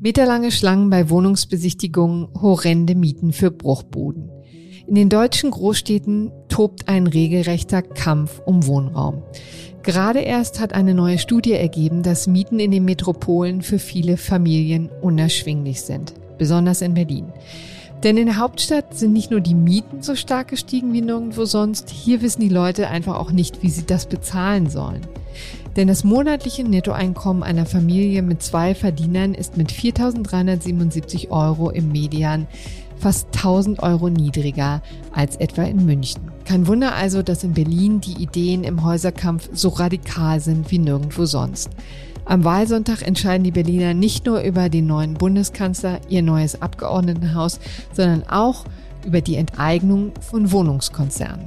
Meterlange Schlangen bei Wohnungsbesichtigungen, horrende Mieten für Bruchbuden. In den deutschen Großstädten tobt ein regelrechter Kampf um Wohnraum. Gerade erst hat eine neue Studie ergeben, dass Mieten in den Metropolen für viele Familien unerschwinglich sind, besonders in Berlin. Denn in der Hauptstadt sind nicht nur die Mieten so stark gestiegen wie nirgendwo sonst, hier wissen die Leute einfach auch nicht, wie sie das bezahlen sollen. Denn das monatliche Nettoeinkommen einer Familie mit zwei Verdienern ist mit 4.377 Euro im Median fast 1000 Euro niedriger als etwa in München. Kein Wunder also, dass in Berlin die Ideen im Häuserkampf so radikal sind wie nirgendwo sonst. Am Wahlsonntag entscheiden die Berliner nicht nur über den neuen Bundeskanzler, ihr neues Abgeordnetenhaus, sondern auch über die Enteignung von Wohnungskonzernen.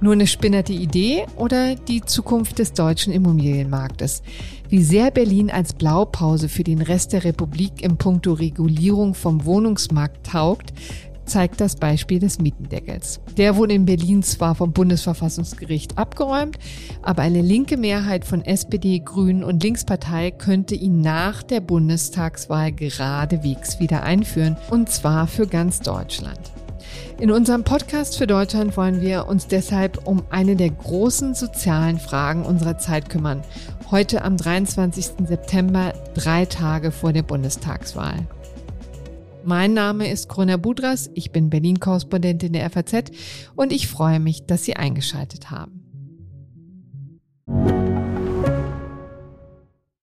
Nur eine spinnerte Idee oder die Zukunft des deutschen Immobilienmarktes? Wie sehr Berlin als Blaupause für den Rest der Republik im Punkto Regulierung vom Wohnungsmarkt taugt, zeigt das Beispiel des Mietendeckels. Der wurde in Berlin zwar vom Bundesverfassungsgericht abgeräumt, aber eine linke Mehrheit von SPD, Grünen und Linkspartei könnte ihn nach der Bundestagswahl geradewegs wieder einführen, und zwar für ganz Deutschland. In unserem Podcast für Deutschland wollen wir uns deshalb um eine der großen sozialen Fragen unserer Zeit kümmern. Heute am 23. September, drei Tage vor der Bundestagswahl. Mein Name ist Corona Budras, ich bin Berlin-Korrespondentin der FAZ und ich freue mich, dass Sie eingeschaltet haben.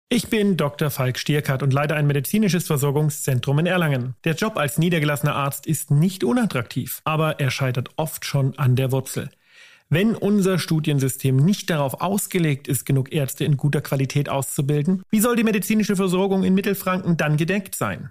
Ich bin Dr. Falk Stierkart und leite ein medizinisches Versorgungszentrum in Erlangen. Der Job als niedergelassener Arzt ist nicht unattraktiv, aber er scheitert oft schon an der Wurzel. Wenn unser Studiensystem nicht darauf ausgelegt ist, genug Ärzte in guter Qualität auszubilden, wie soll die medizinische Versorgung in Mittelfranken dann gedeckt sein?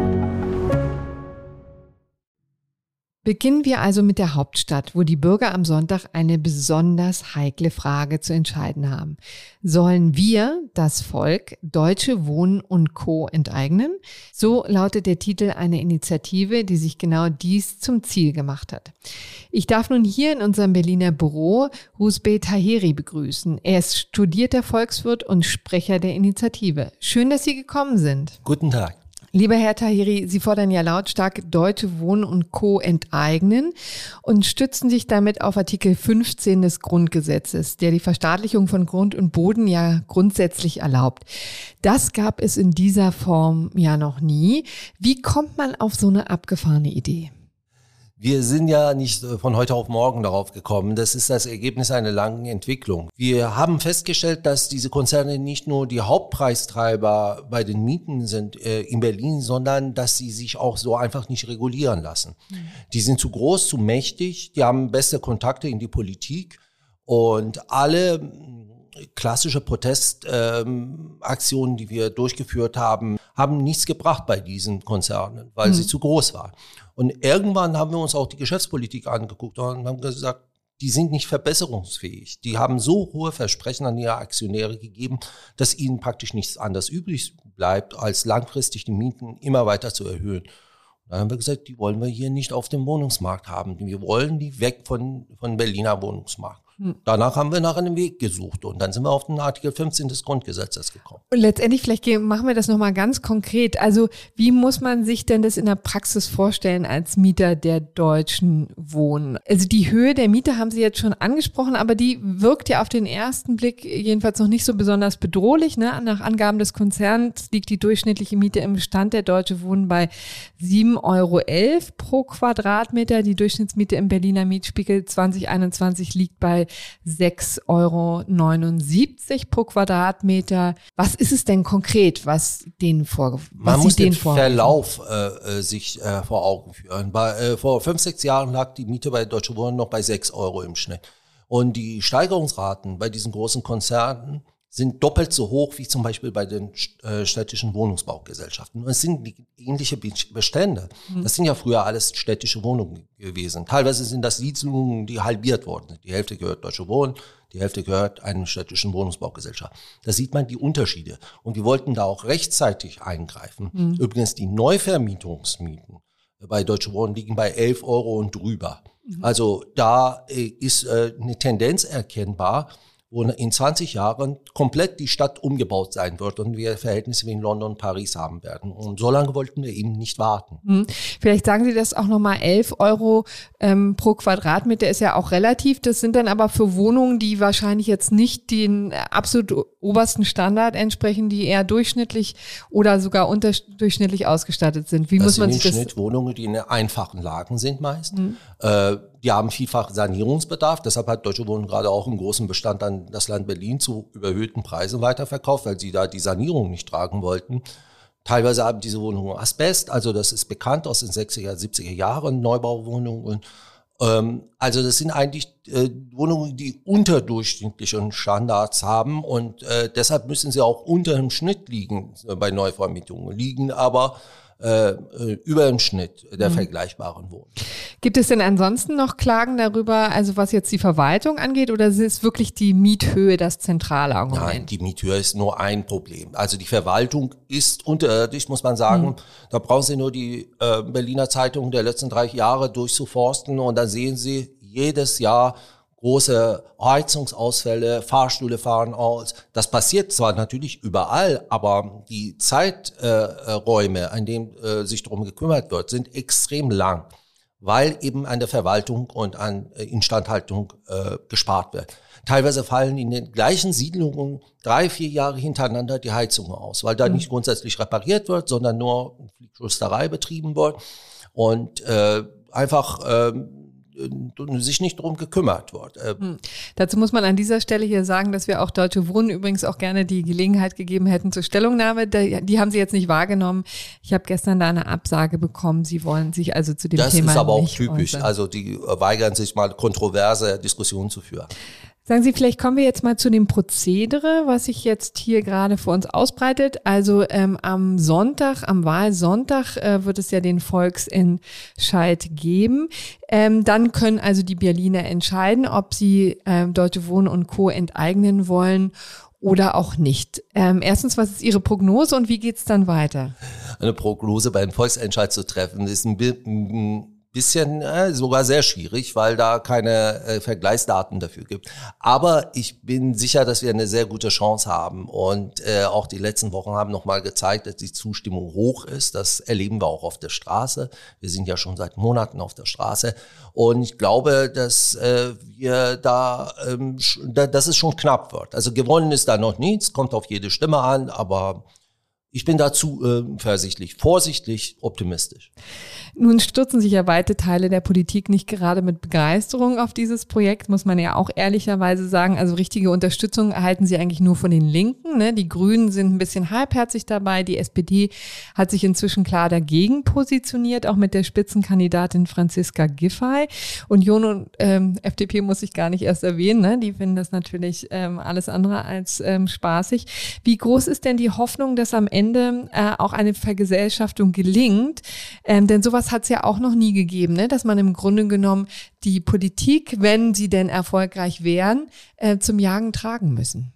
Beginnen wir also mit der Hauptstadt, wo die Bürger am Sonntag eine besonders heikle Frage zu entscheiden haben. Sollen wir, das Volk, Deutsche Wohnen und Co. enteignen? So lautet der Titel einer Initiative, die sich genau dies zum Ziel gemacht hat. Ich darf nun hier in unserem Berliner Büro Husbe Tahiri begrüßen. Er ist studierter Volkswirt und Sprecher der Initiative. Schön, dass Sie gekommen sind. Guten Tag. Lieber Herr Tahiri, Sie fordern ja lautstark Deutsche Wohnen und Co. enteignen und stützen sich damit auf Artikel 15 des Grundgesetzes, der die Verstaatlichung von Grund und Boden ja grundsätzlich erlaubt. Das gab es in dieser Form ja noch nie. Wie kommt man auf so eine abgefahrene Idee? Wir sind ja nicht äh, von heute auf morgen darauf gekommen. Das ist das Ergebnis einer langen Entwicklung. Wir haben festgestellt, dass diese Konzerne nicht nur die Hauptpreistreiber bei den Mieten sind äh, in Berlin, sondern dass sie sich auch so einfach nicht regulieren lassen. Mhm. Die sind zu groß, zu mächtig, die haben beste Kontakte in die Politik und alle klassische Protestaktionen, ähm, die wir durchgeführt haben, haben nichts gebracht bei diesen Konzernen, weil mhm. sie zu groß waren. Und irgendwann haben wir uns auch die Geschäftspolitik angeguckt und haben gesagt, die sind nicht verbesserungsfähig. Die haben so hohe Versprechen an ihre Aktionäre gegeben, dass ihnen praktisch nichts anderes übrig bleibt, als langfristig die Mieten immer weiter zu erhöhen. Dann haben wir gesagt, die wollen wir hier nicht auf dem Wohnungsmarkt haben. Wir wollen die weg von, von Berliner Wohnungsmarkt. Hm. Danach haben wir nach einem Weg gesucht und dann sind wir auf den Artikel 15 des Grundgesetzes gekommen. Und letztendlich, vielleicht machen wir das nochmal ganz konkret. Also wie muss man sich denn das in der Praxis vorstellen als Mieter der deutschen Wohnen? Also die Höhe der Miete haben Sie jetzt schon angesprochen, aber die wirkt ja auf den ersten Blick jedenfalls noch nicht so besonders bedrohlich. Ne? Nach Angaben des Konzerns liegt die durchschnittliche Miete im Bestand der Deutsche Wohnen bei 7,11 Euro pro Quadratmeter. Die Durchschnittsmiete im Berliner Mietspiegel 2021 liegt bei 6,79 Euro pro Quadratmeter. Was ist es denn konkret, was denen vorgeworfen Man muss den Verlauf äh, äh, sich äh, vor Augen führen. Bei, äh, vor fünf, sechs Jahren lag die Miete bei Deutsche Wohnen noch bei 6 Euro im Schnitt. Und die Steigerungsraten bei diesen großen Konzernen sind doppelt so hoch wie zum Beispiel bei den äh, städtischen Wohnungsbaugesellschaften. Und es sind ähnliche Bestände. Mhm. Das sind ja früher alles städtische Wohnungen gewesen. Teilweise sind das Siedlungen, die halbiert wurden. Die Hälfte gehört Deutsche Wohnen, Die Hälfte gehört einem städtischen Wohnungsbaugesellschaft. Da sieht man die Unterschiede. Und wir wollten da auch rechtzeitig eingreifen. Mhm. Übrigens die Neuvermietungsmieten bei Deutsche Wohnen liegen bei 11 Euro und drüber. Mhm. Also da äh, ist äh, eine Tendenz erkennbar, wo in 20 Jahren komplett die Stadt umgebaut sein wird und wir Verhältnisse wie in London und Paris haben werden. Und so lange wollten wir eben nicht warten. Hm. Vielleicht sagen Sie das auch nochmal, 11 Euro ähm, pro Quadratmeter ist ja auch relativ. Das sind dann aber für Wohnungen, die wahrscheinlich jetzt nicht den absolut obersten Standard entsprechen, die eher durchschnittlich oder sogar unterdurchschnittlich ausgestattet sind. Wie das muss man sich das? Schnitt Wohnungen, die in einfachen Lagen sind meist. Hm. Äh, die haben vielfach Sanierungsbedarf. Deshalb hat Deutsche Wohnen gerade auch einen großen Bestand an das Land Berlin zu überhöhten Preisen weiterverkauft, weil sie da die Sanierung nicht tragen wollten. Teilweise haben diese Wohnungen Asbest, also das ist bekannt aus den 60er, 70er Jahren, Neubauwohnungen. Ähm, also das sind eigentlich äh, Wohnungen, die unterdurchschnittlichen Standards haben und äh, deshalb müssen sie auch unter dem Schnitt liegen äh, bei Neuvermietungen, liegen aber äh, äh, über dem Schnitt der mhm. vergleichbaren Wohnungen. Gibt es denn ansonsten noch Klagen darüber, also was jetzt die Verwaltung angeht, oder ist wirklich die Miethöhe das zentrale Argument? Nein, die Miethöhe ist nur ein Problem. Also die Verwaltung ist unterirdisch, muss man sagen. Mhm. Da brauchen Sie nur die äh, Berliner Zeitung der letzten drei Jahre durchzuforsten und dann sehen Sie jedes Jahr große Heizungsausfälle, Fahrstühle fahren aus. Das passiert zwar natürlich überall, aber die Zeiträume, äh, an denen äh, sich darum gekümmert wird, sind extrem lang, weil eben an der Verwaltung und an äh, Instandhaltung äh, gespart wird. Teilweise fallen in den gleichen Siedlungen drei, vier Jahre hintereinander die Heizungen aus, weil da mhm. nicht grundsätzlich repariert wird, sondern nur Fliegschüsterei betrieben wird und äh, einfach äh, sich nicht darum gekümmert wird. Äh, hm. Dazu muss man an dieser Stelle hier sagen, dass wir auch Deutsche Wohnen übrigens auch gerne die Gelegenheit gegeben hätten zur Stellungnahme. Die haben sie jetzt nicht wahrgenommen. Ich habe gestern da eine Absage bekommen. Sie wollen sich also zu dem das Thema. Das ist aber auch typisch. Äußern. Also die weigern sich mal kontroverse Diskussionen zu führen. Sagen Sie, vielleicht kommen wir jetzt mal zu dem Prozedere, was sich jetzt hier gerade vor uns ausbreitet. Also ähm, am Sonntag, am Wahlsonntag äh, wird es ja den Volksentscheid geben. Ähm, dann können also die Berliner entscheiden, ob sie ähm, Deutsche Wohnen und Co. enteignen wollen oder auch nicht. Ähm, erstens, was ist Ihre Prognose und wie geht's dann weiter? Eine Prognose beim Volksentscheid zu treffen, ist ein, bisschen äh, sogar sehr schwierig, weil da keine äh, Vergleichsdaten dafür gibt. Aber ich bin sicher, dass wir eine sehr gute Chance haben. Und äh, auch die letzten Wochen haben nochmal gezeigt, dass die Zustimmung hoch ist. Das erleben wir auch auf der Straße. Wir sind ja schon seit Monaten auf der Straße. Und ich glaube, dass äh, wir da, ähm, da, dass es schon knapp wird. Also gewonnen ist da noch nichts, kommt auf jede Stimme an, aber ich bin dazu äh, versichtlich, vorsichtig, optimistisch. Nun stürzen sich ja weite Teile der Politik nicht gerade mit Begeisterung auf dieses Projekt, muss man ja auch ehrlicherweise sagen. Also richtige Unterstützung erhalten sie eigentlich nur von den Linken. Ne? Die Grünen sind ein bisschen halbherzig dabei. Die SPD hat sich inzwischen klar dagegen positioniert, auch mit der Spitzenkandidatin Franziska Giffey. Union und ähm, FDP muss ich gar nicht erst erwähnen. Ne? Die finden das natürlich ähm, alles andere als ähm, spaßig. Wie groß ist denn die Hoffnung, dass am Ende äh, auch eine Vergesellschaftung gelingt? Ähm, denn sowas hat es ja auch noch nie gegeben, ne? dass man im Grunde genommen die Politik, wenn sie denn erfolgreich wären, äh, zum Jagen tragen müssen.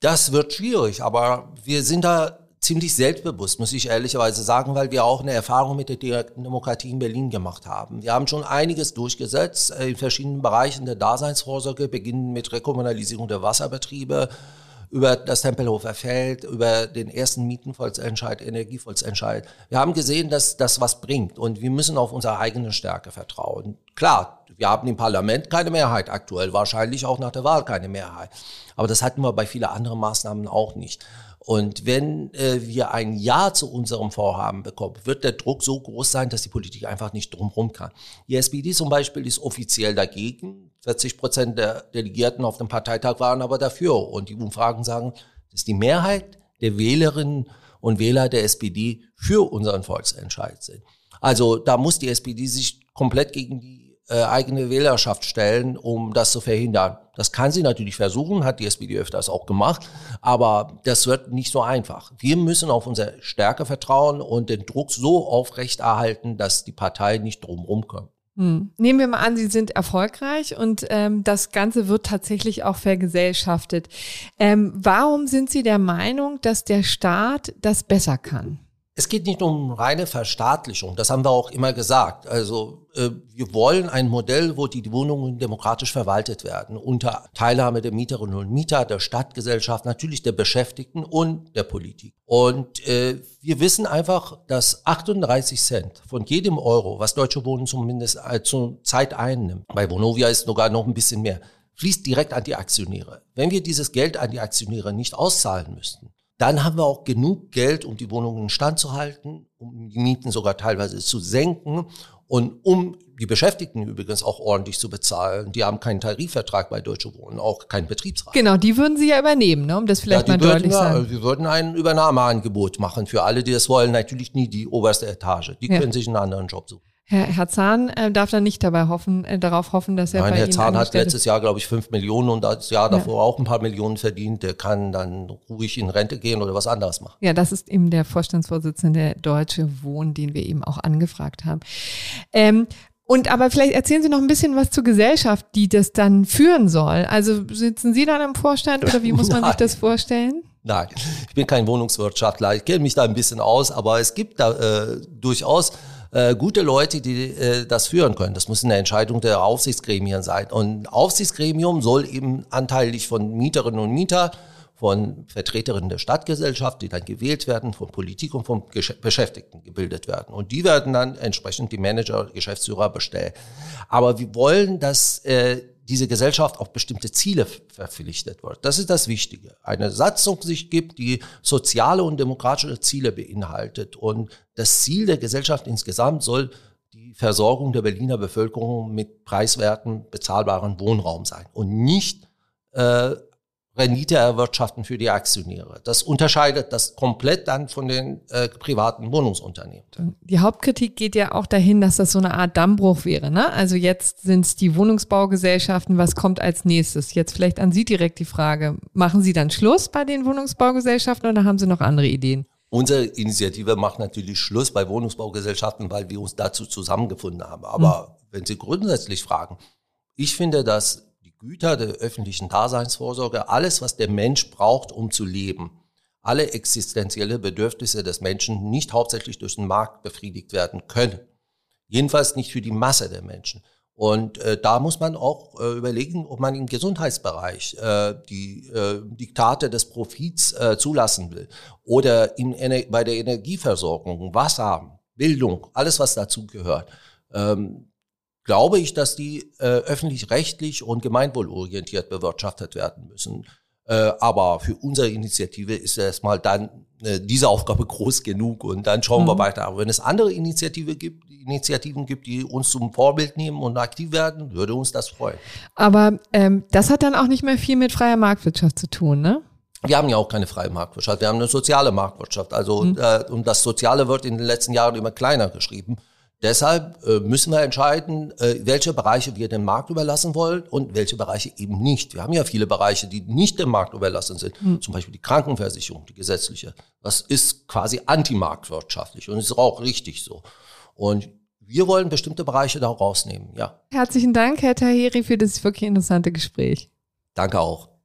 Das wird schwierig, aber wir sind da ziemlich selbstbewusst, muss ich ehrlicherweise sagen, weil wir auch eine Erfahrung mit der Demokratie in Berlin gemacht haben. Wir haben schon einiges durchgesetzt äh, in verschiedenen Bereichen der Daseinsvorsorge, beginnen mit Rekommunalisierung der Wasserbetriebe, über das Tempelhofer Feld, über den ersten Mietenvolksentscheid, Energievolksentscheid. Wir haben gesehen, dass das was bringt und wir müssen auf unsere eigene Stärke vertrauen. Klar, wir haben im Parlament keine Mehrheit aktuell, wahrscheinlich auch nach der Wahl keine Mehrheit. Aber das hatten wir bei vielen anderen Maßnahmen auch nicht. Und wenn äh, wir ein Ja zu unserem Vorhaben bekommen, wird der Druck so groß sein, dass die Politik einfach nicht drumherum kann. Die SPD zum Beispiel ist offiziell dagegen. 40 Prozent der Delegierten auf dem Parteitag waren aber dafür. Und die Umfragen sagen, dass die Mehrheit der Wählerinnen und Wähler der SPD für unseren Volksentscheid sind. Also da muss die SPD sich komplett gegen die äh, eigene Wählerschaft stellen, um das zu verhindern. Das kann sie natürlich versuchen, hat die SPD öfters auch gemacht, aber das wird nicht so einfach. Wir müssen auf unsere Stärke vertrauen und den Druck so aufrechterhalten, dass die Partei nicht drumherum kommt. Hm. Nehmen wir mal an, Sie sind erfolgreich und ähm, das Ganze wird tatsächlich auch vergesellschaftet. Ähm, warum sind Sie der Meinung, dass der Staat das besser kann? Es geht nicht um reine Verstaatlichung, das haben wir auch immer gesagt. Also äh, wir wollen ein Modell, wo die Wohnungen demokratisch verwaltet werden, unter Teilnahme der Mieterinnen und Mieter, der Stadtgesellschaft, natürlich der Beschäftigten und der Politik. Und äh, wir wissen einfach, dass 38 Cent von jedem Euro, was Deutsche Wohnen zumindest äh, zur Zeit einnimmt, bei Vonovia ist sogar noch ein bisschen mehr, fließt direkt an die Aktionäre. Wenn wir dieses Geld an die Aktionäre nicht auszahlen müssten, dann haben wir auch genug Geld, um die Wohnungen in Stand zu halten, um die Mieten sogar teilweise zu senken und um die Beschäftigten übrigens auch ordentlich zu bezahlen. Die haben keinen Tarifvertrag bei Deutsche Wohnen, auch keinen Betriebsrat. Genau, die würden Sie ja übernehmen, ne? um das vielleicht ja, mal deutlich zu sagen. Wir würden ein Übernahmeangebot machen für alle, die das wollen. Natürlich nie die oberste Etage. Die ja. können sich einen anderen Job suchen. Herr, Herr Zahn äh, darf dann nicht dabei hoffen, äh, darauf hoffen, dass er Nein, bei Herr Ihnen Zahn hat letztes Jahr, glaube ich, fünf Millionen und das Jahr davor ja. auch ein paar Millionen verdient. Der kann dann ruhig in Rente gehen oder was anderes machen. Ja, das ist eben der Vorstandsvorsitzende der Deutsche Wohnen, den wir eben auch angefragt haben. Ähm, und aber vielleicht erzählen Sie noch ein bisschen was zur Gesellschaft, die das dann führen soll. Also sitzen Sie dann im Vorstand oder wie muss man sich das vorstellen? Nein, ich bin kein Wohnungswirtschaftler. Ich kenne mich da ein bisschen aus, aber es gibt da äh, durchaus äh, gute Leute, die äh, das führen können. Das muss eine Entscheidung der Aufsichtsgremien sein. Und Aufsichtsgremium soll eben anteilig von Mieterinnen und Mietern von Vertreterinnen der Stadtgesellschaft, die dann gewählt werden, von Politik und von Gesch Beschäftigten gebildet werden. Und die werden dann entsprechend die Manager, Geschäftsführer bestellen. Aber wir wollen, dass äh, diese Gesellschaft auf bestimmte Ziele verpflichtet wird. Das ist das Wichtige. Eine Satzung sich gibt, die soziale und demokratische Ziele beinhaltet. Und das Ziel der Gesellschaft insgesamt soll die Versorgung der Berliner Bevölkerung mit preiswerten, bezahlbaren Wohnraum sein und nicht äh, Rendite erwirtschaften für die Aktionäre. Das unterscheidet das komplett dann von den äh, privaten Wohnungsunternehmen. Die Hauptkritik geht ja auch dahin, dass das so eine Art Dammbruch wäre. Ne? Also jetzt sind es die Wohnungsbaugesellschaften. Was kommt als nächstes? Jetzt vielleicht an Sie direkt die Frage. Machen Sie dann Schluss bei den Wohnungsbaugesellschaften oder haben Sie noch andere Ideen? Unsere Initiative macht natürlich Schluss bei Wohnungsbaugesellschaften, weil wir uns dazu zusammengefunden haben. Aber hm. wenn Sie grundsätzlich fragen, ich finde, dass Güter der öffentlichen Daseinsvorsorge, alles, was der Mensch braucht, um zu leben, alle existenzielle Bedürfnisse des Menschen nicht hauptsächlich durch den Markt befriedigt werden können. Jedenfalls nicht für die Masse der Menschen. Und äh, da muss man auch äh, überlegen, ob man im Gesundheitsbereich äh, die äh, Diktate des Profits äh, zulassen will oder in, bei der Energieversorgung, Wasser, Bildung, alles was dazu gehört. Ähm, glaube ich, dass die äh, öffentlich-rechtlich und gemeinwohlorientiert bewirtschaftet werden müssen. Äh, aber für unsere Initiative ist erstmal dann äh, diese Aufgabe groß genug und dann schauen mhm. wir weiter. Aber wenn es andere Initiative gibt, Initiativen gibt, die uns zum Vorbild nehmen und aktiv werden, würde uns das freuen. Aber ähm, das hat dann auch nicht mehr viel mit freier Marktwirtschaft zu tun, ne? Wir haben ja auch keine freie Marktwirtschaft, wir haben eine soziale Marktwirtschaft. Also mhm. äh, und das Soziale wird in den letzten Jahren immer kleiner geschrieben. Deshalb äh, müssen wir entscheiden, äh, welche Bereiche wir dem Markt überlassen wollen und welche Bereiche eben nicht. Wir haben ja viele Bereiche, die nicht dem Markt überlassen sind. Mhm. Zum Beispiel die Krankenversicherung, die gesetzliche. Das ist quasi antimarktwirtschaftlich und ist auch richtig so. Und wir wollen bestimmte Bereiche da rausnehmen, ja. Herzlichen Dank, Herr Tahiri, für das wirklich interessante Gespräch. Danke auch.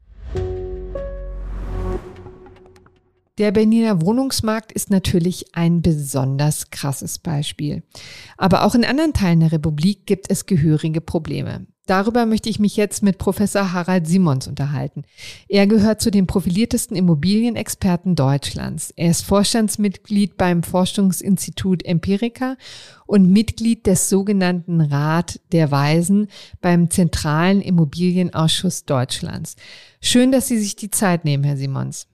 Der Berliner Wohnungsmarkt ist natürlich ein besonders krasses Beispiel. Aber auch in anderen Teilen der Republik gibt es gehörige Probleme. Darüber möchte ich mich jetzt mit Professor Harald Simons unterhalten. Er gehört zu den profiliertesten Immobilienexperten Deutschlands. Er ist Vorstandsmitglied beim Forschungsinstitut Empirica und Mitglied des sogenannten Rat der Weisen beim Zentralen Immobilienausschuss Deutschlands. Schön, dass Sie sich die Zeit nehmen, Herr Simons.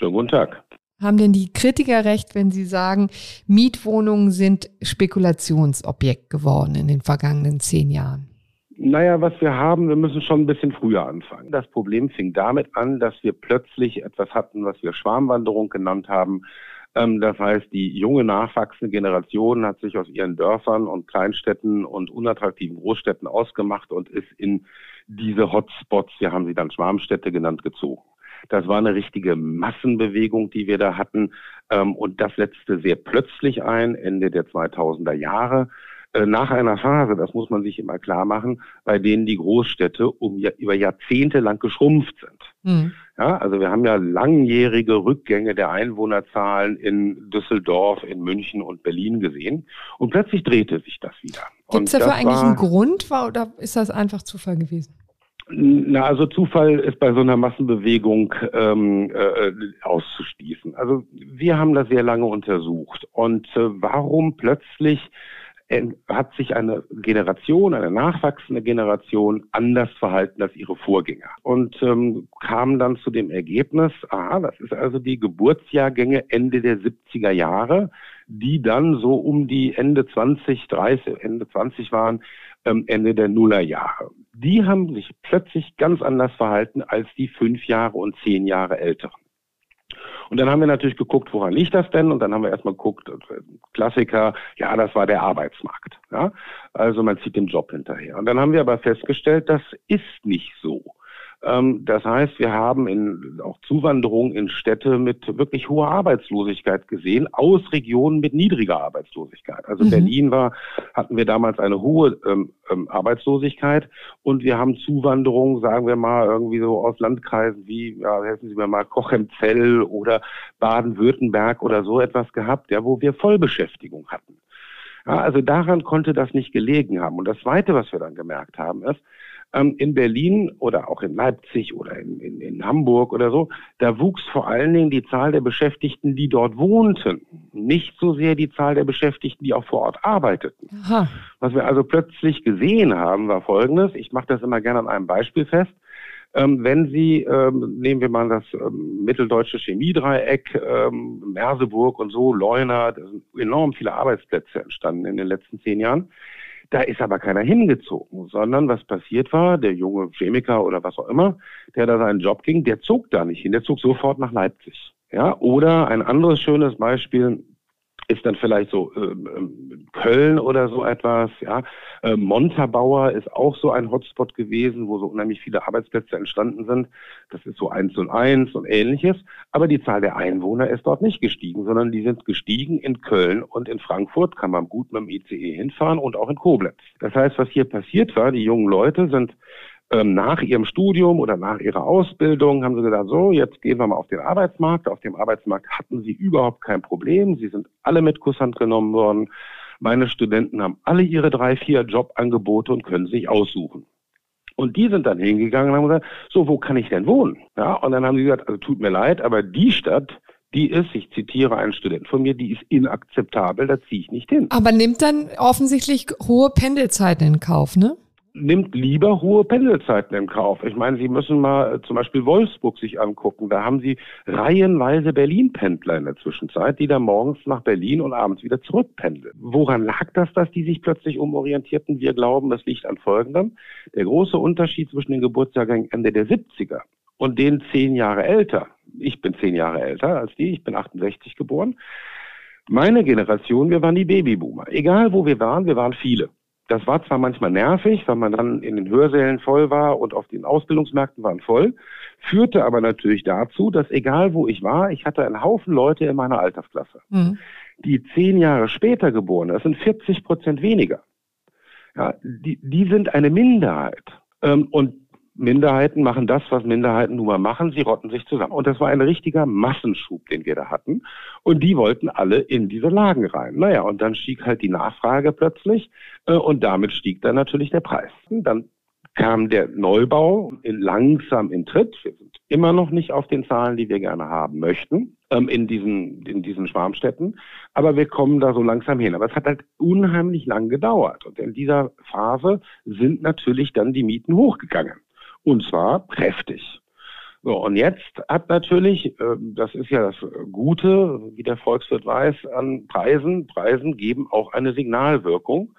Schönen guten Tag. Haben denn die Kritiker recht, wenn sie sagen, Mietwohnungen sind Spekulationsobjekt geworden in den vergangenen zehn Jahren? Naja, was wir haben, wir müssen schon ein bisschen früher anfangen. Das Problem fing damit an, dass wir plötzlich etwas hatten, was wir Schwarmwanderung genannt haben. Ähm, das heißt, die junge nachwachsende Generation hat sich aus ihren Dörfern und Kleinstädten und unattraktiven Großstädten ausgemacht und ist in diese Hotspots, wir haben sie dann Schwarmstädte genannt, gezogen. Das war eine richtige Massenbewegung, die wir da hatten. Ähm, und das setzte sehr plötzlich ein, Ende der 2000er Jahre. äh, nach einer Phase, das muss man sich immer klar machen, bei denen die Großstädte um über Jahrzehnte lang geschrumpft sind. Mhm. Ja, also wir haben ja langjährige Rückgänge der Einwohnerzahlen in Düsseldorf, in München und Berlin gesehen. Und plötzlich drehte sich das wieder. Gibt es dafür eigentlich einen Grund oder ist das einfach Zufall gewesen? Na, also Zufall ist bei so einer Massenbewegung ähm, äh, auszuschließen. Also wir haben das sehr lange untersucht. Und äh, warum plötzlich hat sich eine Generation, eine nachwachsende Generation anders verhalten als ihre Vorgänger und ähm, kam dann zu dem Ergebnis, aha, das ist also die Geburtsjahrgänge Ende der 70er Jahre, die dann so um die Ende 20, 30, Ende 20 waren, Ende der Nullerjahre. Die haben sich plötzlich ganz anders verhalten als die fünf Jahre und zehn Jahre älteren. Und dann haben wir natürlich geguckt, woran liegt das denn? Und dann haben wir erstmal geguckt, Klassiker, ja, das war der Arbeitsmarkt. Ja? Also man zieht dem Job hinterher. Und dann haben wir aber festgestellt, das ist nicht so. Ähm, das heißt, wir haben in, auch Zuwanderung in Städte mit wirklich hoher Arbeitslosigkeit gesehen, aus Regionen mit niedriger Arbeitslosigkeit. Also mhm. Berlin war, hatten wir damals eine hohe ähm, ähm, Arbeitslosigkeit und wir haben Zuwanderung, sagen wir mal, irgendwie so aus Landkreisen wie, ja, helfen Sie mir mal, Cochem-Zell oder Baden-Württemberg oder so etwas gehabt, ja, wo wir Vollbeschäftigung hatten. Ja, also daran konnte das nicht gelegen haben. Und das Zweite, was wir dann gemerkt haben, ist, ähm, in Berlin oder auch in Leipzig oder in, in, in Hamburg oder so, da wuchs vor allen Dingen die Zahl der Beschäftigten, die dort wohnten. Nicht so sehr die Zahl der Beschäftigten, die auch vor Ort arbeiteten. Aha. Was wir also plötzlich gesehen haben, war Folgendes. Ich mache das immer gerne an einem Beispiel fest. Ähm, wenn Sie, ähm, nehmen wir mal das ähm, mitteldeutsche Chemiedreieck, ähm, Merseburg und so, Leuna, da sind enorm viele Arbeitsplätze entstanden in den letzten zehn Jahren. Da ist aber keiner hingezogen, sondern was passiert war, der junge Chemiker oder was auch immer, der da seinen Job ging, der zog da nicht hin, der zog sofort nach Leipzig. Ja, oder ein anderes schönes Beispiel, ist dann vielleicht so ähm, ähm, Köln oder so etwas. Ja, äh, Montabaur ist auch so ein Hotspot gewesen, wo so unheimlich viele Arbeitsplätze entstanden sind. Das ist so eins und eins und ähnliches. Aber die Zahl der Einwohner ist dort nicht gestiegen, sondern die sind gestiegen in Köln und in Frankfurt kann man gut mit dem ICE hinfahren und auch in Koblenz. Das heißt, was hier passiert war, die jungen Leute sind ähm, nach ihrem Studium oder nach ihrer Ausbildung haben sie gesagt, so, jetzt gehen wir mal auf den Arbeitsmarkt. Auf dem Arbeitsmarkt hatten sie überhaupt kein Problem. Sie sind alle mit Kusshand genommen worden. Meine Studenten haben alle ihre drei, vier Jobangebote und können sich aussuchen. Und die sind dann hingegangen und haben gesagt, so, wo kann ich denn wohnen? Ja, und dann haben sie gesagt, also tut mir leid, aber die Stadt, die ist, ich zitiere einen Studenten von mir, die ist inakzeptabel, da ziehe ich nicht hin. Aber nimmt dann offensichtlich hohe Pendelzeiten in Kauf, ne? Nimmt lieber hohe Pendelzeiten in Kauf. Ich meine, Sie müssen mal äh, zum Beispiel Wolfsburg sich angucken. Da haben Sie reihenweise Berlin-Pendler in der Zwischenzeit, die dann morgens nach Berlin und abends wieder zurückpendeln. Woran lag das, dass die sich plötzlich umorientierten? Wir glauben, das liegt an Folgendem. Der große Unterschied zwischen den Geburtsjahrgängen Ende der 70er und den zehn Jahre älter. Ich bin zehn Jahre älter als die. Ich bin 68 geboren. Meine Generation, wir waren die Babyboomer. Egal wo wir waren, wir waren viele. Das war zwar manchmal nervig, weil man dann in den Hörsälen voll war und auf den Ausbildungsmärkten waren voll, führte aber natürlich dazu, dass egal wo ich war, ich hatte einen Haufen Leute in meiner Altersklasse. Mhm. Die zehn Jahre später geboren, das sind 40 Prozent weniger. Ja, die, die sind eine Minderheit. Ähm, und Minderheiten machen das, was Minderheiten nun mal machen. Sie rotten sich zusammen. Und das war ein richtiger Massenschub, den wir da hatten. Und die wollten alle in diese Lagen rein. Naja, und dann stieg halt die Nachfrage plötzlich. Äh, und damit stieg dann natürlich der Preis. Dann kam der Neubau langsam in Tritt. Wir sind immer noch nicht auf den Zahlen, die wir gerne haben möchten ähm, in diesen in diesen Schwarmstädten, aber wir kommen da so langsam hin. Aber es hat halt unheimlich lang gedauert und in dieser Phase sind natürlich dann die Mieten hochgegangen. Und zwar kräftig. So, und jetzt hat natürlich, äh, das ist ja das Gute, wie der Volkswirt weiß, an Preisen. Preisen geben auch eine Signalwirkung.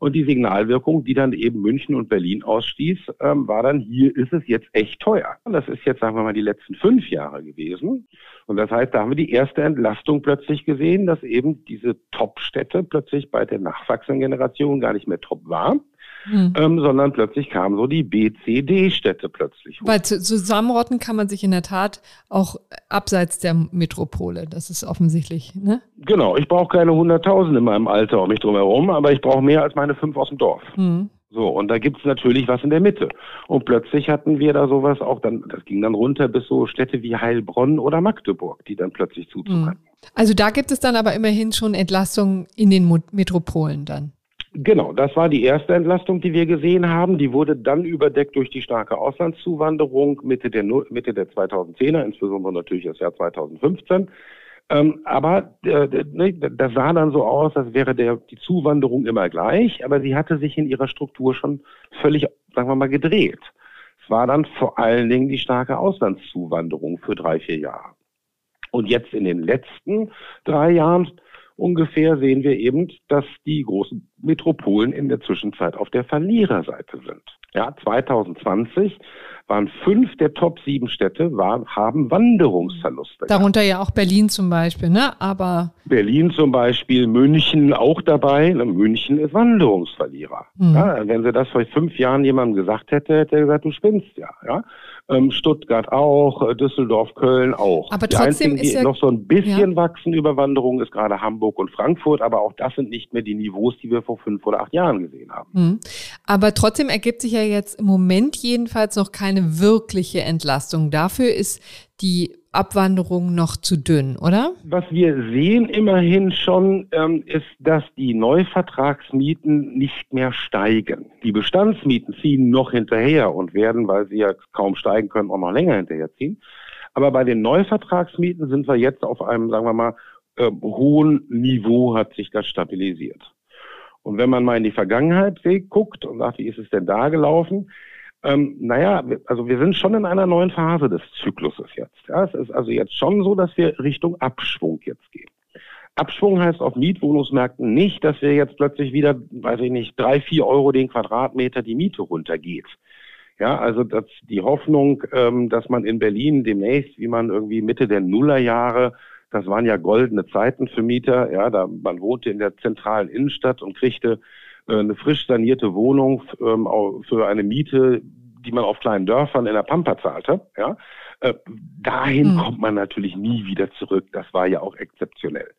Und die Signalwirkung, die dann eben München und Berlin ausstieß, ähm, war dann, hier ist es jetzt echt teuer. Das ist jetzt, sagen wir mal, die letzten fünf Jahre gewesen. Und das heißt, da haben wir die erste Entlastung plötzlich gesehen, dass eben diese Top-Städte plötzlich bei der nachwachsenden Generation gar nicht mehr top war hm. ähm, sondern plötzlich kamen so die B, C, D-Städte plötzlich. Hoch. Weil zusammenrotten kann man sich in der Tat auch abseits der Metropole. Das ist offensichtlich, ne? Genau. Ich brauche keine 100.000 in meinem Alter um mich drumherum, aber ich brauche mehr als meine fünf aus dem Dorf. Hm. So, und da gibt's natürlich was in der Mitte. Und plötzlich hatten wir da sowas auch dann, das ging dann runter bis so Städte wie Heilbronn oder Magdeburg, die dann plötzlich Zuzug mhm. hatten. Also da gibt es dann aber immerhin schon Entlastungen in den Metropolen dann. Genau, das war die erste Entlastung, die wir gesehen haben. Die wurde dann überdeckt durch die starke Auslandszuwanderung Mitte der, Mitte der 2010er, insbesondere natürlich das Jahr 2015. Ähm, aber äh, ne, das sah dann so aus, als wäre der, die Zuwanderung immer gleich, aber sie hatte sich in ihrer Struktur schon völlig, sagen wir mal, gedreht. Es war dann vor allen Dingen die starke Auslandszuwanderung für drei, vier Jahre. Und jetzt in den letzten drei Jahren ungefähr sehen wir eben, dass die großen Metropolen in der Zwischenzeit auf der Verliererseite sind. Ja, 2020 waren fünf der Top sieben Städte waren, haben Wanderungsverluste. Darunter ja auch Berlin zum Beispiel, ne? Aber Berlin zum Beispiel, München auch dabei. München ist Wanderungsverlierer. Mhm. Ja, wenn sie das vor fünf Jahren jemandem gesagt hätte, hätte er gesagt, du spinnst ja. ja? Ähm, Stuttgart auch, äh, Düsseldorf, Köln auch. Aber die trotzdem einzigen, die ja, noch so ein bisschen ja. wachsen über Wanderung, ist gerade Hamburg und Frankfurt, aber auch das sind nicht mehr die Niveaus, die wir vor fünf oder acht Jahren gesehen haben. Mhm. Aber trotzdem ergibt sich ja jetzt im Moment jedenfalls noch keine wirkliche Entlastung. Dafür ist die Abwanderung noch zu dünn, oder? Was wir sehen immerhin schon, ähm, ist, dass die Neuvertragsmieten nicht mehr steigen. Die Bestandsmieten ziehen noch hinterher und werden, weil sie ja kaum steigen können, auch noch länger hinterherziehen. Aber bei den Neuvertragsmieten sind wir jetzt auf einem, sagen wir mal, äh, hohen Niveau hat sich das stabilisiert. Und wenn man mal in die Vergangenheit guckt und sagt, wie ist es denn da gelaufen, ähm, naja, also wir sind schon in einer neuen Phase des Zykluses jetzt. Ja, es ist also jetzt schon so, dass wir Richtung Abschwung jetzt gehen. Abschwung heißt auf Mietwohnungsmärkten nicht, dass wir jetzt plötzlich wieder, weiß ich nicht, drei, vier Euro den Quadratmeter die Miete runtergeht. Ja, also dass die Hoffnung, ähm, dass man in Berlin demnächst, wie man irgendwie Mitte der Nullerjahre, das waren ja goldene Zeiten für Mieter, ja, da man wohnte in der zentralen Innenstadt und kriegte eine frisch sanierte Wohnung ähm, für eine Miete, die man auf kleinen Dörfern in der Pampa zahlte, ja, äh, dahin mhm. kommt man natürlich nie wieder zurück. Das war ja auch exzeptionell.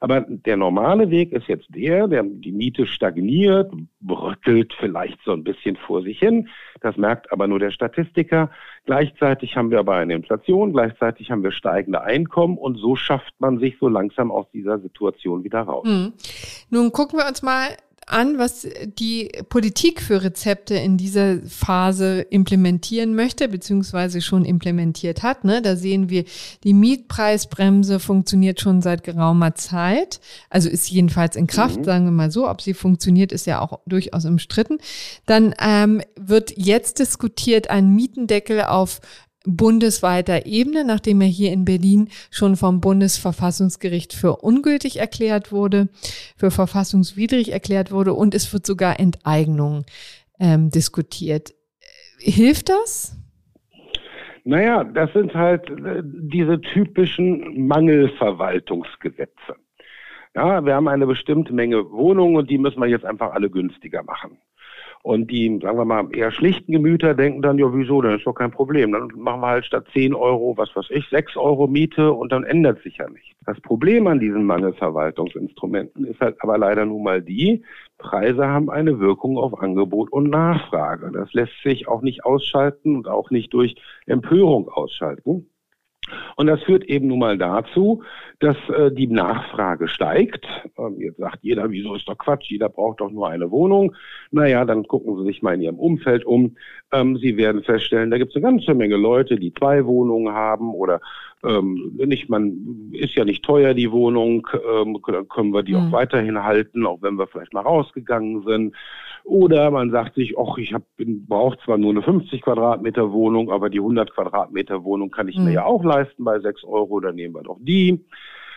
Aber der normale Weg ist jetzt der, der die Miete stagniert, bröckelt vielleicht so ein bisschen vor sich hin. Das merkt aber nur der Statistiker. Gleichzeitig haben wir aber eine Inflation, gleichzeitig haben wir steigende Einkommen und so schafft man sich so langsam aus dieser Situation wieder raus. Mhm. Nun gucken wir uns mal an, was die Politik für Rezepte in dieser Phase implementieren möchte, beziehungsweise schon implementiert hat. Ne? Da sehen wir, die Mietpreisbremse funktioniert schon seit geraumer Zeit, also ist jedenfalls in Kraft, mhm. sagen wir mal so. Ob sie funktioniert, ist ja auch durchaus umstritten. Dann ähm, wird jetzt diskutiert ein Mietendeckel auf bundesweiter Ebene, nachdem er hier in Berlin schon vom Bundesverfassungsgericht für ungültig erklärt wurde, für verfassungswidrig erklärt wurde und es wird sogar Enteignung ähm, diskutiert. Hilft das? Naja, das sind halt äh, diese typischen Mangelverwaltungsgesetze. Ja, wir haben eine bestimmte Menge Wohnungen und die müssen wir jetzt einfach alle günstiger machen. Und die, sagen wir mal, eher schlichten Gemüter denken dann, ja, wieso, dann ist doch kein Problem. Dann machen wir halt statt 10 Euro, was weiß ich, 6 Euro Miete und dann ändert sich ja nichts. Das Problem an diesen Mangelverwaltungsinstrumenten ist halt aber leider nun mal die, Preise haben eine Wirkung auf Angebot und Nachfrage. Das lässt sich auch nicht ausschalten und auch nicht durch Empörung ausschalten. Und das führt eben nun mal dazu, dass äh, die Nachfrage steigt. Ähm, jetzt sagt jeder, wieso ist doch Quatsch, jeder braucht doch nur eine Wohnung. Naja, dann gucken Sie sich mal in Ihrem Umfeld um. Ähm, Sie werden feststellen, da gibt es eine ganze Menge Leute, die zwei Wohnungen haben oder ähm, nicht, man ist ja nicht teuer, die Wohnung, ähm, können wir die mhm. auch weiterhin halten, auch wenn wir vielleicht mal rausgegangen sind. Oder man sagt sich, ach, ich brauche zwar nur eine 50 Quadratmeter Wohnung, aber die 100 Quadratmeter Wohnung kann ich mhm. mir ja auch leisten bei 6 Euro, dann nehmen wir doch die.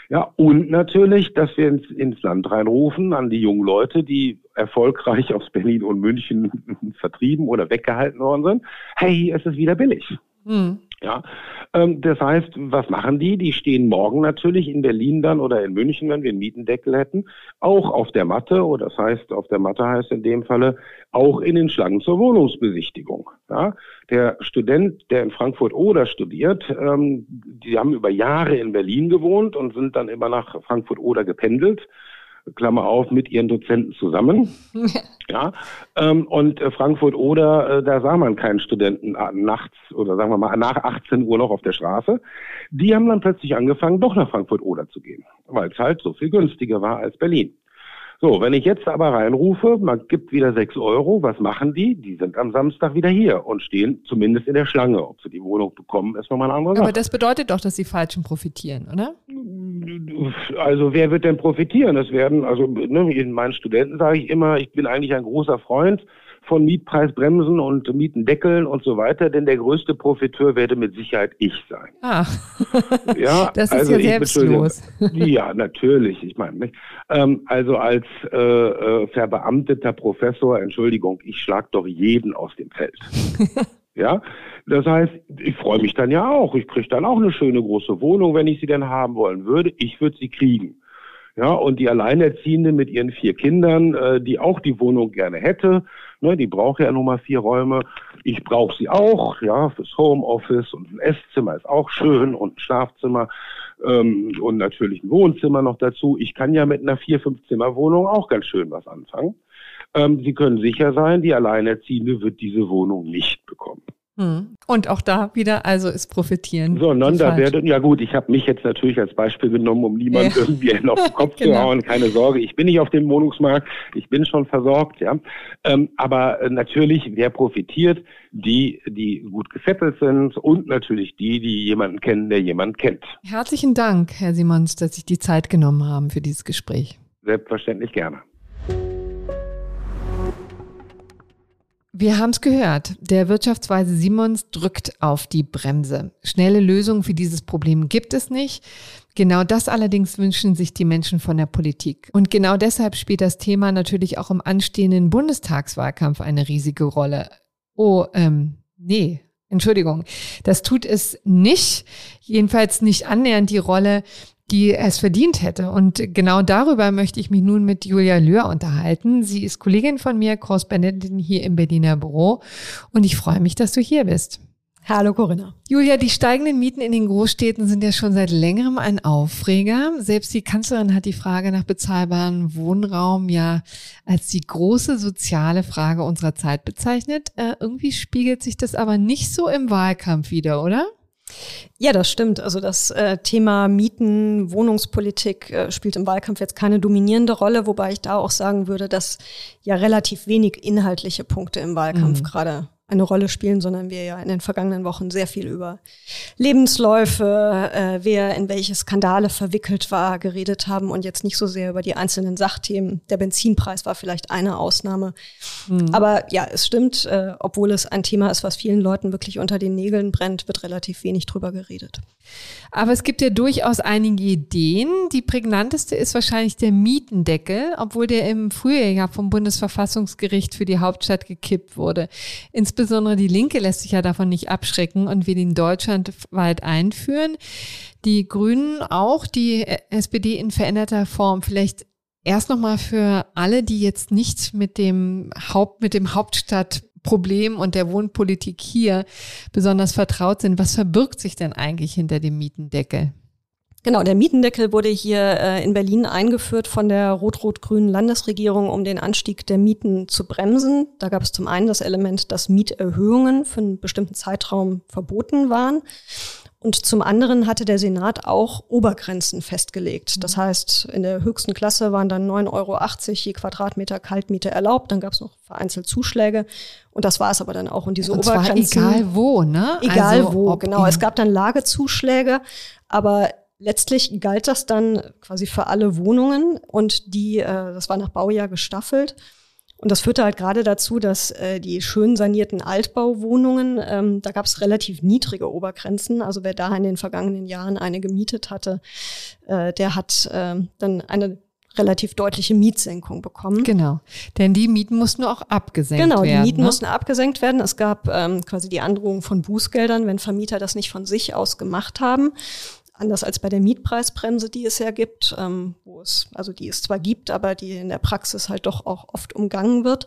Ja, und natürlich, dass wir ins, ins Land reinrufen an die jungen Leute, die erfolgreich aus Berlin und München vertrieben oder weggehalten worden sind. Hey, es ist wieder billig. Mhm. Ja, ähm, das heißt, was machen die? Die stehen morgen natürlich in Berlin dann oder in München, wenn wir einen Mietendeckel hätten, auch auf der Matte, oder das heißt, auf der Matte heißt in dem Falle auch in den Schlangen zur Wohnungsbesichtigung. Ja, der Student, der in Frankfurt oder studiert, ähm, die haben über Jahre in Berlin gewohnt und sind dann immer nach Frankfurt oder gependelt Klammer auf, mit ihren Dozenten zusammen. ja, ähm, und äh, Frankfurt oder, äh, da sah man keinen Studenten äh, nachts oder sagen wir mal nach 18 Uhr noch auf der Straße. Die haben dann plötzlich angefangen, doch nach Frankfurt oder zu gehen, weil es halt so viel günstiger war als Berlin. So, wenn ich jetzt aber reinrufe, man gibt wieder sechs Euro, was machen die? Die sind am Samstag wieder hier und stehen zumindest in der Schlange. Ob sie die Wohnung bekommen, ist nochmal eine andere Sache. Aber das bedeutet doch, dass die Falschen profitieren, oder? Also wer wird denn profitieren? Das werden, also ne, in meinen Studenten sage ich immer, ich bin eigentlich ein großer Freund von Mietpreisbremsen und Mietendeckeln und so weiter, denn der größte Profiteur werde mit Sicherheit ich sein. Ah, ja, das ist also ja selbstlos. Ja, natürlich. Ich meine, ähm, also als äh, äh, verbeamteter Professor, Entschuldigung, ich schlag doch jeden aus dem Feld. Ja, das heißt, ich freue mich dann ja auch. Ich kriege dann auch eine schöne große Wohnung, wenn ich sie denn haben wollen würde. Ich würde sie kriegen. Ja, und die Alleinerziehende mit ihren vier Kindern, äh, die auch die Wohnung gerne hätte, ne, die braucht ja nur mal vier Räume. Ich brauche sie auch, ja, fürs Homeoffice und ein Esszimmer ist auch schön und ein Schlafzimmer ähm, und natürlich ein Wohnzimmer noch dazu. Ich kann ja mit einer vier, fünf Zimmer Wohnung auch ganz schön was anfangen. Ähm, sie können sicher sein, die Alleinerziehende wird diese Wohnung nicht bekommen. Hm. Und auch da wieder, also ist profitieren. Sondern da werden, ja gut, ich habe mich jetzt natürlich als Beispiel genommen, um niemanden ja. irgendwie auf den Kopf genau. zu hauen. Keine Sorge, ich bin nicht auf dem Wohnungsmarkt, ich bin schon versorgt, ja. Ähm, aber äh, natürlich, wer profitiert? Die, die gut gesettelt sind und natürlich die, die jemanden kennen, der jemanden kennt. Herzlichen Dank, Herr Simons, dass Sie die Zeit genommen haben für dieses Gespräch. Selbstverständlich gerne. Wir haben es gehört. Der Wirtschaftsweise Simons drückt auf die Bremse. Schnelle Lösungen für dieses Problem gibt es nicht. Genau das allerdings wünschen sich die Menschen von der Politik. Und genau deshalb spielt das Thema natürlich auch im anstehenden Bundestagswahlkampf eine riesige Rolle. Oh, ähm, nee, Entschuldigung. Das tut es nicht. Jedenfalls nicht annähernd die Rolle, die es verdient hätte. Und genau darüber möchte ich mich nun mit Julia Löhr unterhalten. Sie ist Kollegin von mir, Korrespondentin hier im Berliner Büro. Und ich freue mich, dass du hier bist. Hallo Corinna. Julia, die steigenden Mieten in den Großstädten sind ja schon seit längerem ein Aufreger. Selbst die Kanzlerin hat die Frage nach bezahlbarem Wohnraum ja als die große soziale Frage unserer Zeit bezeichnet. Äh, irgendwie spiegelt sich das aber nicht so im Wahlkampf wieder, oder? Ja, das stimmt. Also das äh, Thema Mieten, Wohnungspolitik äh, spielt im Wahlkampf jetzt keine dominierende Rolle, wobei ich da auch sagen würde, dass ja relativ wenig inhaltliche Punkte im Wahlkampf mhm. gerade eine Rolle spielen, sondern wir ja in den vergangenen Wochen sehr viel über Lebensläufe, äh, wer in welche Skandale verwickelt war, geredet haben und jetzt nicht so sehr über die einzelnen Sachthemen. Der Benzinpreis war vielleicht eine Ausnahme. Mhm. Aber ja, es stimmt, äh, obwohl es ein Thema ist, was vielen Leuten wirklich unter den Nägeln brennt, wird relativ wenig drüber geredet. Aber es gibt ja durchaus einige Ideen. Die prägnanteste ist wahrscheinlich der Mietendeckel, obwohl der im Frühjahr ja vom Bundesverfassungsgericht für die Hauptstadt gekippt wurde. Insbesondere die Linke lässt sich ja davon nicht abschrecken und will ihn deutschlandweit einführen. Die Grünen auch, die SPD in veränderter Form. Vielleicht erst nochmal für alle, die jetzt nicht mit dem Haupt, mit dem Hauptstadt und der Wohnpolitik hier besonders vertraut sind. Was verbirgt sich denn eigentlich hinter dem Mietendeckel? Genau, der Mietendeckel wurde hier äh, in Berlin eingeführt von der rot-rot-grünen Landesregierung, um den Anstieg der Mieten zu bremsen. Da gab es zum einen das Element, dass Mieterhöhungen für einen bestimmten Zeitraum verboten waren. Und zum anderen hatte der Senat auch Obergrenzen festgelegt. Das heißt, in der höchsten Klasse waren dann 9,80 Euro je Quadratmeter Kaltmiete erlaubt. Dann gab es noch vereinzelt Zuschläge. Und das war es aber dann auch. Und diese und Obergrenzen. Zwar egal wo, ne? Egal also, wo, genau. Es gab dann Lagezuschläge, aber letztlich galt das dann quasi für alle Wohnungen und die, äh, das war nach Baujahr gestaffelt. Und das führte halt gerade dazu, dass äh, die schön sanierten Altbauwohnungen, ähm, da gab es relativ niedrige Obergrenzen. Also wer da in den vergangenen Jahren eine gemietet hatte, äh, der hat äh, dann eine relativ deutliche Mietsenkung bekommen. Genau, denn die Mieten mussten auch abgesenkt genau, werden. Genau, die Mieten ne? mussten abgesenkt werden. Es gab ähm, quasi die Androhung von Bußgeldern, wenn Vermieter das nicht von sich aus gemacht haben. Anders als bei der Mietpreisbremse, die es ja gibt, ähm, wo es, also die es zwar gibt, aber die in der Praxis halt doch auch oft umgangen wird.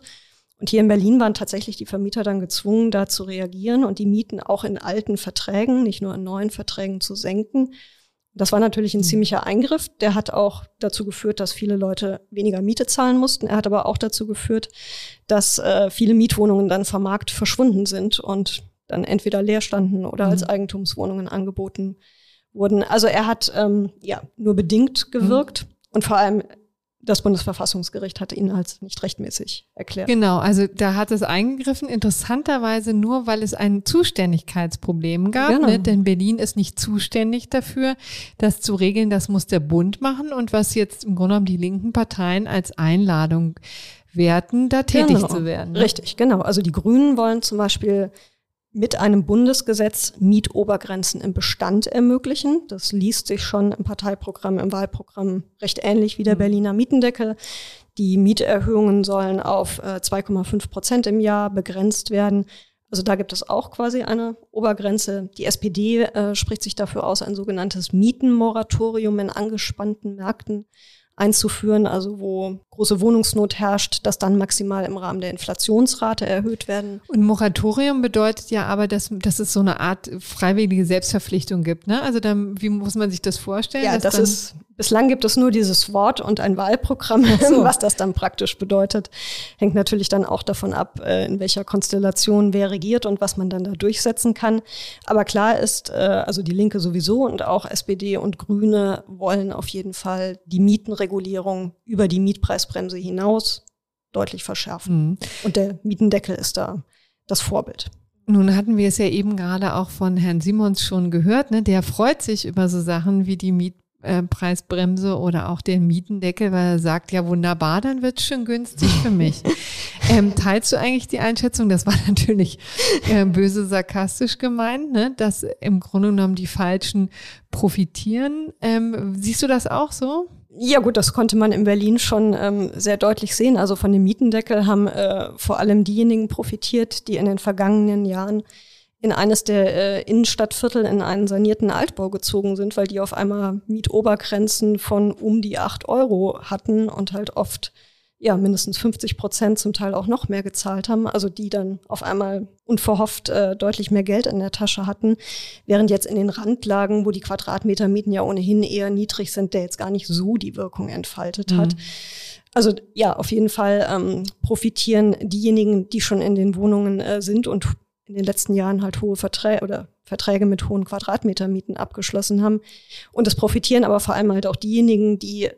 Und hier in Berlin waren tatsächlich die Vermieter dann gezwungen, da zu reagieren und die Mieten auch in alten Verträgen, nicht nur in neuen Verträgen zu senken. Das war natürlich ein mhm. ziemlicher Eingriff. Der hat auch dazu geführt, dass viele Leute weniger Miete zahlen mussten. Er hat aber auch dazu geführt, dass äh, viele Mietwohnungen dann vom Markt verschwunden sind und dann entweder leer standen oder mhm. als Eigentumswohnungen angeboten wurden. Also er hat ähm, ja nur bedingt gewirkt mhm. und vor allem das Bundesverfassungsgericht hatte ihn als nicht rechtmäßig erklärt. Genau, also da hat es eingegriffen, interessanterweise nur, weil es ein Zuständigkeitsproblem gab, genau. ne? denn Berlin ist nicht zuständig dafür, das zu regeln, das muss der Bund machen und was jetzt im Grunde genommen die linken Parteien als Einladung werten, da tätig genau. zu werden. Ne? Richtig, genau. Also die Grünen wollen zum Beispiel mit einem Bundesgesetz Mietobergrenzen im Bestand ermöglichen. Das liest sich schon im Parteiprogramm, im Wahlprogramm recht ähnlich wie der mhm. Berliner Mietendeckel. Die Mieterhöhungen sollen auf 2,5 äh, Prozent im Jahr begrenzt werden. Also da gibt es auch quasi eine Obergrenze. Die SPD äh, spricht sich dafür aus, ein sogenanntes Mietenmoratorium in angespannten Märkten einzuführen, also wo große Wohnungsnot herrscht, dass dann maximal im Rahmen der Inflationsrate erhöht werden. Und Moratorium bedeutet ja aber, dass, dass es so eine Art freiwillige Selbstverpflichtung gibt. Ne? Also dann, wie muss man sich das vorstellen? Ja, das ist Bislang gibt es nur dieses Wort und ein Wahlprogramm. So. Was das dann praktisch bedeutet, hängt natürlich dann auch davon ab, äh, in welcher Konstellation wer regiert und was man dann da durchsetzen kann. Aber klar ist, äh, also die Linke sowieso und auch SPD und Grüne wollen auf jeden Fall die Mietenregulierung über die Mietpreisbremse hinaus deutlich verschärfen. Mhm. Und der Mietendeckel ist da das Vorbild. Nun hatten wir es ja eben gerade auch von Herrn Simons schon gehört, ne? der freut sich über so Sachen wie die Miet äh, Preisbremse oder auch den Mietendeckel, weil er sagt, ja wunderbar, dann wird es schon günstig für mich. ähm, teilst du eigentlich die Einschätzung, das war natürlich äh, böse sarkastisch gemeint, ne? dass im Grunde genommen die Falschen profitieren. Ähm, siehst du das auch so? Ja gut, das konnte man in Berlin schon ähm, sehr deutlich sehen. Also von dem Mietendeckel haben äh, vor allem diejenigen profitiert, die in den vergangenen Jahren in eines der äh, Innenstadtviertel in einen sanierten Altbau gezogen sind, weil die auf einmal Mietobergrenzen von um die acht Euro hatten und halt oft ja mindestens 50 Prozent, zum Teil auch noch mehr gezahlt haben, also die dann auf einmal unverhofft äh, deutlich mehr Geld in der Tasche hatten, während jetzt in den Randlagen, wo die Quadratmetermieten ja ohnehin eher niedrig sind, der jetzt gar nicht so die Wirkung entfaltet mhm. hat. Also ja, auf jeden Fall ähm, profitieren diejenigen, die schon in den Wohnungen äh, sind und in den letzten Jahren halt hohe Verträge oder Verträge mit hohen Quadratmetermieten abgeschlossen haben. Und es profitieren aber vor allem halt auch diejenigen, die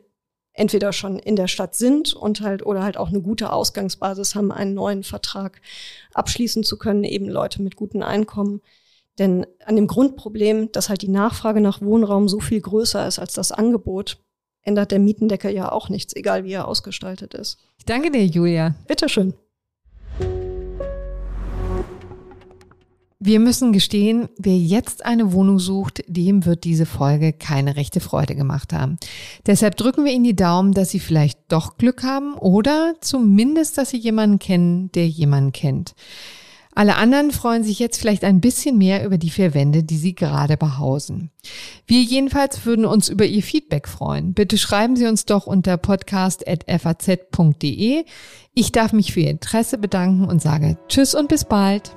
entweder schon in der Stadt sind und halt oder halt auch eine gute Ausgangsbasis haben, einen neuen Vertrag abschließen zu können, eben Leute mit guten Einkommen. Denn an dem Grundproblem, dass halt die Nachfrage nach Wohnraum so viel größer ist als das Angebot, ändert der Mietendeckel ja auch nichts, egal wie er ausgestaltet ist. Ich danke dir, Julia. Bitteschön. Wir müssen gestehen, wer jetzt eine Wohnung sucht, dem wird diese Folge keine rechte Freude gemacht haben. Deshalb drücken wir Ihnen die Daumen, dass Sie vielleicht doch Glück haben oder zumindest, dass Sie jemanden kennen, der jemanden kennt. Alle anderen freuen sich jetzt vielleicht ein bisschen mehr über die vier Wände, die Sie gerade behausen. Wir jedenfalls würden uns über Ihr Feedback freuen. Bitte schreiben Sie uns doch unter podcast.faz.de. Ich darf mich für Ihr Interesse bedanken und sage Tschüss und bis bald.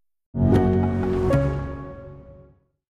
you